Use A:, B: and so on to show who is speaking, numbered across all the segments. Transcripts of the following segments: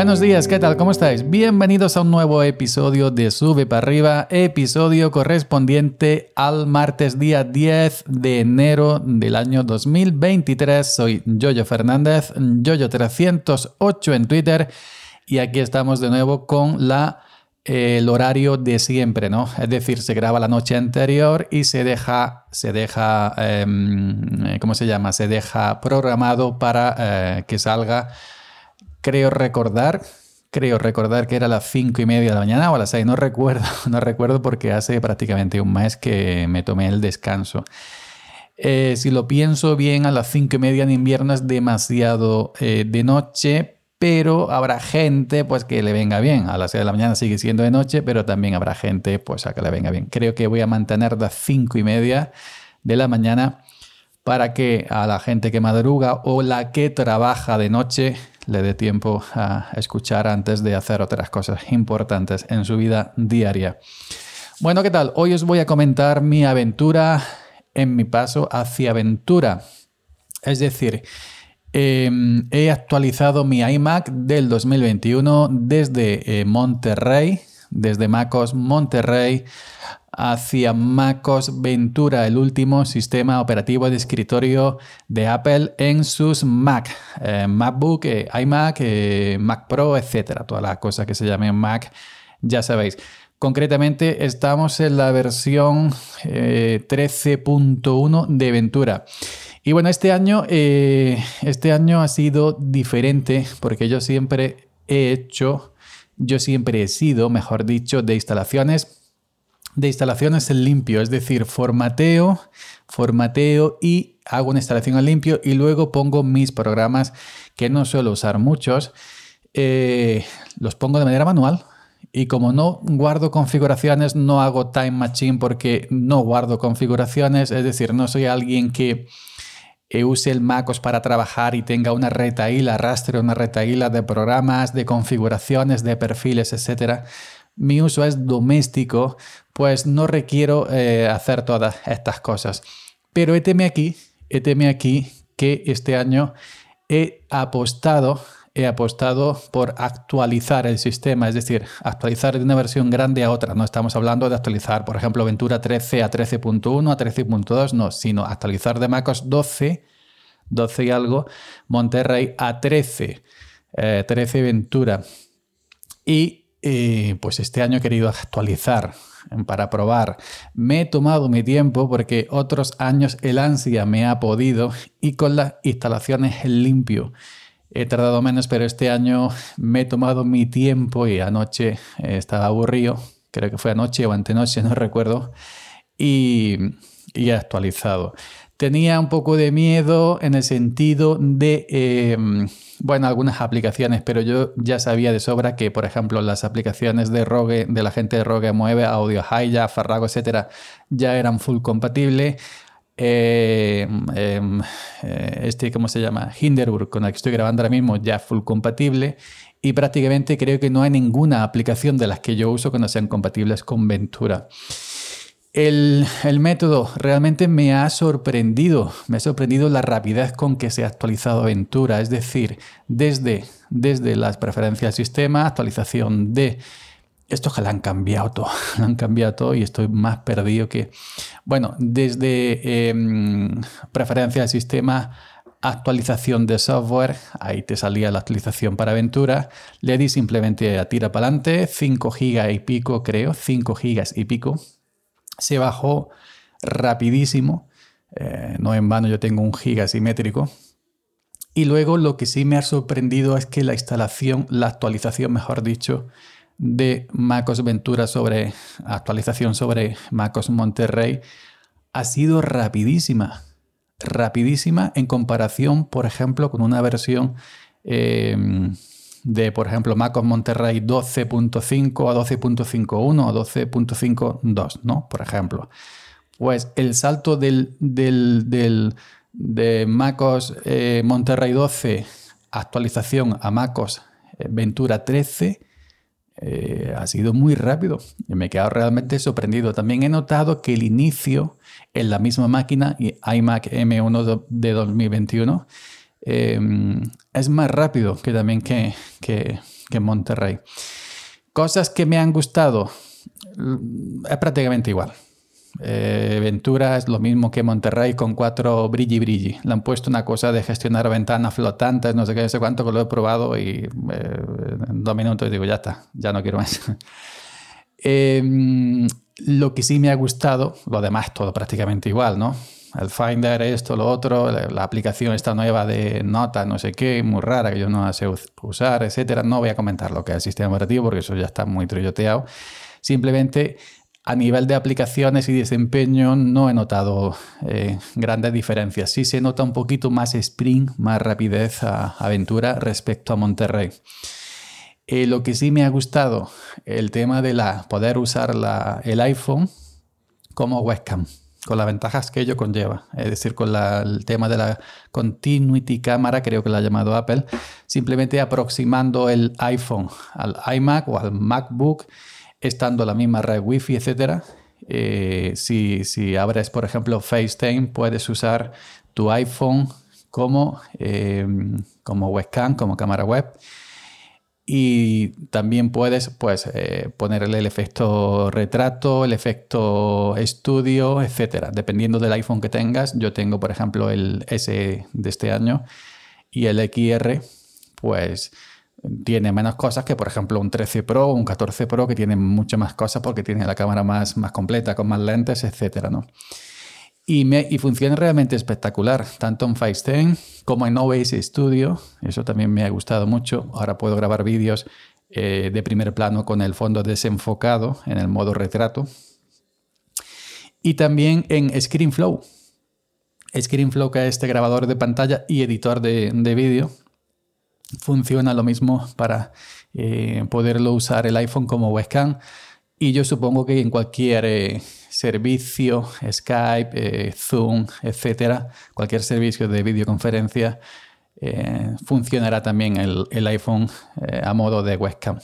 A: Buenos días, ¿qué tal? ¿Cómo estáis? Bienvenidos a un nuevo episodio de Sube para arriba, episodio correspondiente al martes día 10 de enero del año 2023. Soy Jojo Fernández, Jojo308 en Twitter y aquí estamos de nuevo con la el horario de siempre, ¿no? Es decir, se graba la noche anterior y se deja, se deja, em, ¿cómo se llama? Se deja programado para eh, que salga creo recordar, creo recordar que era a las cinco y media de la mañana o a las seis, no recuerdo, no recuerdo porque hace prácticamente un mes que me tomé el descanso. Eh, si lo pienso bien, a las cinco y media en invierno es demasiado eh, de noche, pero habrá gente pues que le venga bien. A las 6 de la mañana sigue siendo de noche, pero también habrá gente pues a que le venga bien. Creo que voy a mantener las cinco y media de la mañana para que a la gente que madruga o la que trabaja de noche le dé tiempo a escuchar antes de hacer otras cosas importantes en su vida diaria. Bueno, ¿qué tal? Hoy os voy a comentar mi aventura en mi paso hacia aventura. Es decir, em, he actualizado mi iMac del 2021 desde eh, Monterrey, desde MacOS Monterrey hacia MacOS Ventura, el último sistema operativo de escritorio de Apple en sus Mac, eh, MacBook, eh, iMac, eh, Mac Pro, etcétera, todas las cosas que se llamen Mac, ya sabéis. Concretamente estamos en la versión 13.1 de Ventura. Y bueno, este año, este año ha sido diferente porque yo siempre he hecho, yo siempre he sido, mejor dicho, de instalaciones de instalaciones en limpio, es decir, formateo, formateo y hago una instalación en limpio y luego pongo mis programas que no suelo usar muchos, eh, los pongo de manera manual. Y como no guardo configuraciones, no hago Time Machine porque no guardo configuraciones. Es decir, no soy alguien que use el MacOS para trabajar y tenga una retaíla, arrastre una retaíla de programas, de configuraciones, de perfiles, etc mi uso es doméstico, pues no requiero eh, hacer todas estas cosas. Pero éteme aquí, éteme aquí que este año he apostado, he apostado por actualizar el sistema, es decir, actualizar de una versión grande a otra. No estamos hablando de actualizar, por ejemplo, Ventura 13 a 13.1, a 13.2, no, sino actualizar de MacOS 12, 12 y algo, Monterrey a 13, 13 eh, Ventura. Y pues este año he querido actualizar para probar. Me he tomado mi tiempo porque otros años el ansia me ha podido y con las instalaciones limpio he tardado menos, pero este año me he tomado mi tiempo y anoche estaba aburrido, creo que fue anoche o antenoche, no recuerdo, y, y he actualizado. Tenía un poco de miedo en el sentido de, em, bueno, algunas aplicaciones, pero yo ya sabía de sobra que, por ejemplo, las aplicaciones de Rogue, de la gente de Rogue Mueve, Audio Hiya, Farrago, etcétera, ya eran full compatibles. Em, em, eh, este, ¿cómo se llama? Hinderburg, con el que estoy grabando ahora mismo, ya full compatible. Y prácticamente creo que no hay ninguna aplicación de las que yo uso que no sean compatibles con Ventura. El, método realmente me ha sorprendido, me ha sorprendido la rapidez con que se ha actualizado Ventura, es decir, desde, desde las preferencias del sistema, actualización de... Esto que lo han cambiado todo, lo han cambiado todo y estoy más perdido que... Bueno, desde em, preferencias del sistema, actualización de software, ahí te salía la actualización para Ventura, le di simplemente a tira para adelante, 5 gigas y pico creo, 5 gigas y pico, se bajó rapidísimo. Eh, no en vano yo tengo un giga simétrico. Y luego lo que sí me ha sorprendido es que la instalación, la actualización, mejor dicho, de MacOS Ventura sobre actualización sobre MacOS Monterrey ha sido rapidísima. Rapidísima en comparación, por ejemplo, con una versión em, de, por ejemplo, MacOS Monterrey 12.5 a 12.51 o 12.52, ¿no? Por ejemplo. Pues el salto del, del, de MacOS eh, Monterrey 12 actualización a MacOS eh, Ventura 13 eh, ha sido muy rápido. Y me he quedado realmente sorprendido. También he notado que el inicio en la misma máquina, iMac M1 de 2021, Em, es más rápido que también que, que en Monterrey. Cosas que me han gustado, mm, es prácticamente igual. Eh, Ventura es lo mismo que Monterrey con cuatro brilli brilli. Le han puesto una cosa de gestionar ventanas flotantes, no sé qué, no sé cuánto, que lo he probado y eh, en dos minutos digo, ya está, ya no quiero más. Em, lo que sí me ha gustado, lo demás todo prácticamente igual, ¿no? El Finder, esto, lo otro, la, aplicación esta nueva de notas, no sé qué, muy rara que yo no sé usar, etcétera. No voy a comentar lo que es el sistema operativo porque eso ya está muy trilloteado. Simplemente a nivel de aplicaciones y desempeño no he notado eh, grandes diferencias. Sí se nota un poquito más Spring, más rapidez a Aventura respecto a Monterrey. Eh, lo que sí me ha gustado, el tema de la, poder usar el iPhone como webcam, con las ventajas que ello conlleva. Es decir, con el tema de la Continuity Cámara, creo que la ha llamado Apple, simplemente aproximando el iPhone al iMac o al MacBook estando la misma red Wi-Fi, etc. Eh, si, abres, por ejemplo, FaceTime, puedes usar tu iPhone como, eh, como webcam, como cámara web. Y también puedes pues, eh, ponerle el efecto retrato, el efecto estudio, etc. Dependiendo del iPhone que tengas. Yo tengo, por ejemplo, el S de este año y el XR, pues tiene menos cosas que, por ejemplo, un 13 Pro o un 14 Pro que tienen mucho más cosas porque tiene la cámara más, más completa, con más lentes, etc. ¿no? Y, funciona realmente espectacular, tanto en FaceTime como en OBS Studio. Eso también me ha gustado mucho. Ahora puedo grabar vídeos eh, de primer plano con el fondo desenfocado en el modo retrato. Y también en ScreenFlow. ScreenFlow, que es este grabador de pantalla y editor de, de vídeo, funciona lo mismo para eh, poderlo usar el iPhone como webcam. Y yo supongo que en cualquier eh, servicio, Skype, eh, Zoom, etcétera, cualquier servicio de videoconferencia, funcionará también el, iPhone a modo de webcam.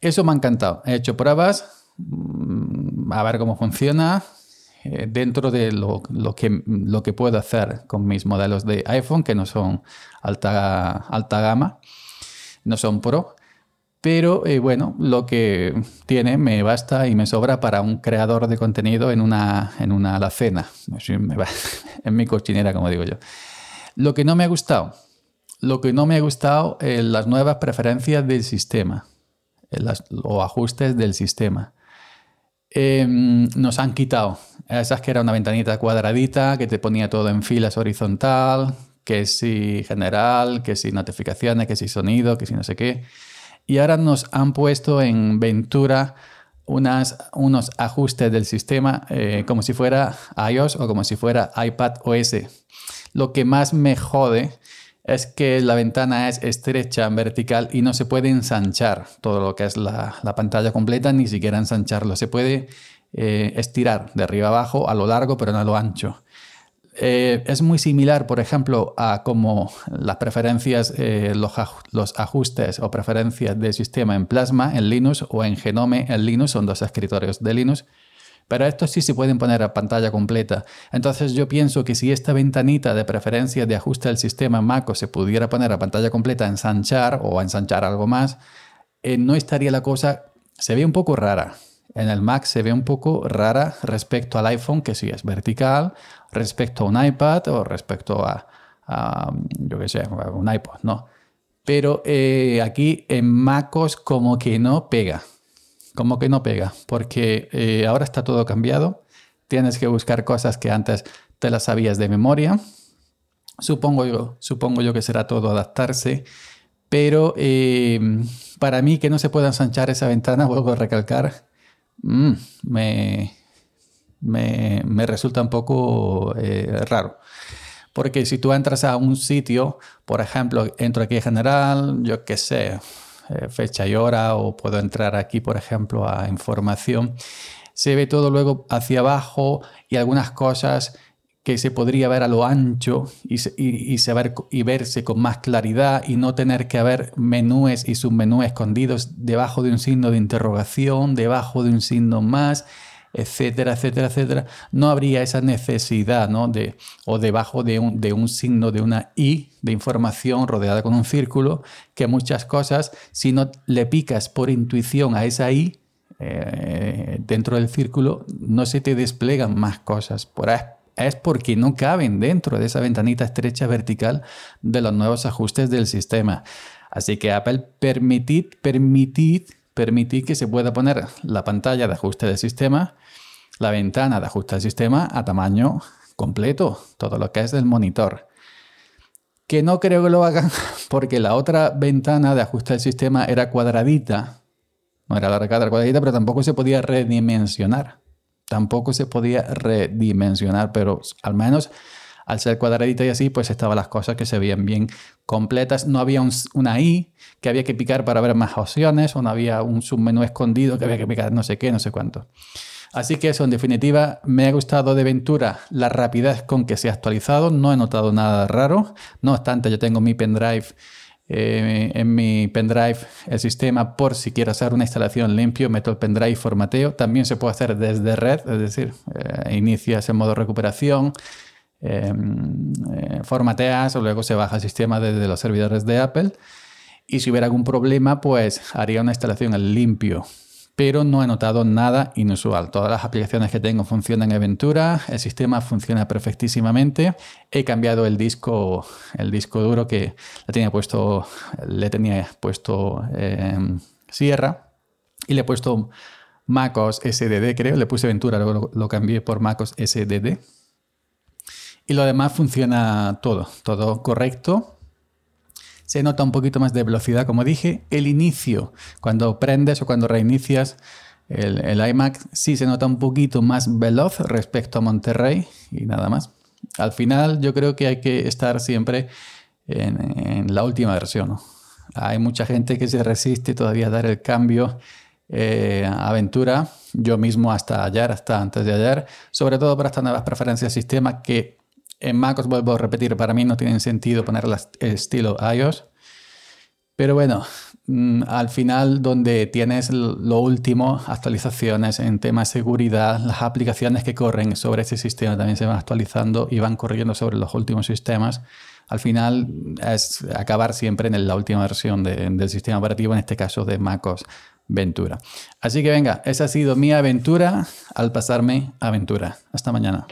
A: Eso me ha encantado. He hecho pruebas, mm, a ver cómo funciona, dentro de lo, lo, que, lo que puedo hacer con mis modelos de iPhone, que no son alta, alta gama, no son Pro, pero eh, bueno, lo que tiene me basta y me sobra para un creador de contenido en una, en una alacena, en mi cochinera, como digo yo. Lo que no me ha gustado, lo que no me ha gustado, eh, las nuevas preferencias del sistema, eh, o ajustes del sistema. Em, nos han quitado esas que era una ventanita cuadradita que te ponía todo en filas horizontal, que si general, que si notificaciones, que si sonido, que si no sé qué. Y ahora nos han puesto en Ventura unos ajustes del sistema eh, como si fuera iOS o como si fuera iPad OS. Lo que más me jode es que la ventana es estrecha, vertical y no se puede ensanchar todo lo que es la, la pantalla completa, ni siquiera ensancharlo. Se puede eh, estirar de arriba abajo a lo largo, pero no a lo ancho. Eh, es muy similar, por ejemplo, a como las preferencias, eh, los, ajustes o preferencias del sistema en Plasma en Linux o en Genome en Linux, son dos escritorios de Linux. Pero estos sí se pueden poner a pantalla completa. Entonces yo pienso que si esta ventanita de preferencia de ajuste del sistema Mac se pudiera poner a pantalla completa, ensanchar o ensanchar algo más, eh, no estaría la cosa, se ve un poco rara. En el Mac se ve un poco rara respecto al iPhone, que sí es vertical, respecto a un iPad o respecto a, yo qué sé, un iPod, ¿no? Pero eh, aquí en MacOS como que no pega, como que no pega, porque eh, ahora está todo cambiado, tienes que buscar cosas que antes te las sabías de memoria. Supongo yo, supongo yo que será todo adaptarse, pero eh, para mí que no se pueda ensanchar esa ventana, vuelvo a recalcar, mm, me, me, resulta un poco eh, raro. Porque si tú entras a un sitio, por ejemplo, entro aquí en general, yo qué sé, eh, fecha y hora, o puedo entrar aquí, por ejemplo, a información, se ve todo luego hacia abajo y algunas cosas que se podría ver a lo ancho y, y, verse con más claridad y no tener que haber menúes y submenúes escondidos debajo de un signo de interrogación, debajo de un signo más etcétera, etcétera, etcétera, no habría esa necesidad, ¿no? De, o debajo de un, de un signo, de una I de información rodeada con un círculo, que muchas cosas, si no le picas por intuición a esa I, eh, dentro del círculo, no se te desplegan más cosas. Por es porque no caben dentro de esa ventanita estrecha vertical de los nuevos ajustes del sistema. Así que Apple permitid, permitid, permitid que se pueda poner la pantalla de ajuste del sistema, la ventana de ajuste del sistema a tamaño completo, todo lo que es del monitor. Que no creo que lo hagan porque la otra ventana de ajuste del sistema era cuadradita. No era la recadra cuadradita, pero tampoco se podía redimensionar tampoco se podía redimensionar, pero al menos al ser cuadradita y así, pues estaban las cosas que se veían bien completas. No había una I que había que picar para ver más opciones, o no había un submenú escondido que había que picar no sé qué, no sé cuánto. Así que eso, en definitiva, me ha gustado de Ventura la rapidez con que se ha actualizado. No he notado nada raro. No obstante, yo tengo mi pendrive eh, en mi pendrive el sistema por si quiero hacer una instalación limpio, meto el pendrive, formateo. También se puede hacer desde red, es decir, eh, inicias en modo recuperación, em, eh, formateas o luego se baja el sistema desde los servidores de Apple. Y si hubiera algún problema, pues haría una instalación al limpio pero no he notado nada inusual. Todas las aplicaciones que tengo funcionan en Ventura, el sistema funciona perfectísimamente. He cambiado el disco, el disco duro que le tenía puesto, em, Sierra y le he puesto MacOS SDD, creo. Le puse Ventura, luego lo, lo cambié por MacOS SDD. Y lo demás funciona todo, todo correcto se nota un poquito más de velocidad, como dije. El inicio, cuando prendes o cuando reinicias el, iMac, sí se nota un poquito más veloz respecto a Monterrey y nada más. Al final yo creo que hay que estar siempre en, la última versión. Hay mucha gente que se resiste todavía a dar el cambio eh, aventura. Yo mismo hasta ayer, hasta antes de ayer, sobre todo para estas nuevas preferencias sistema que en Mac os vuelvo a repetir, para mí no tiene sentido ponerlas estilo iOS. Pero bueno, mm, al final donde tienes lo último, actualizaciones en temas de seguridad, las aplicaciones que corren sobre ese sistema también se van actualizando y van corriendo sobre los últimos sistemas. Al final es acabar siempre en la última versión del sistema operativo, en este caso de MacOS Ventura. Así que venga, esa ha sido mi aventura al pasarme aventura. Hasta mañana.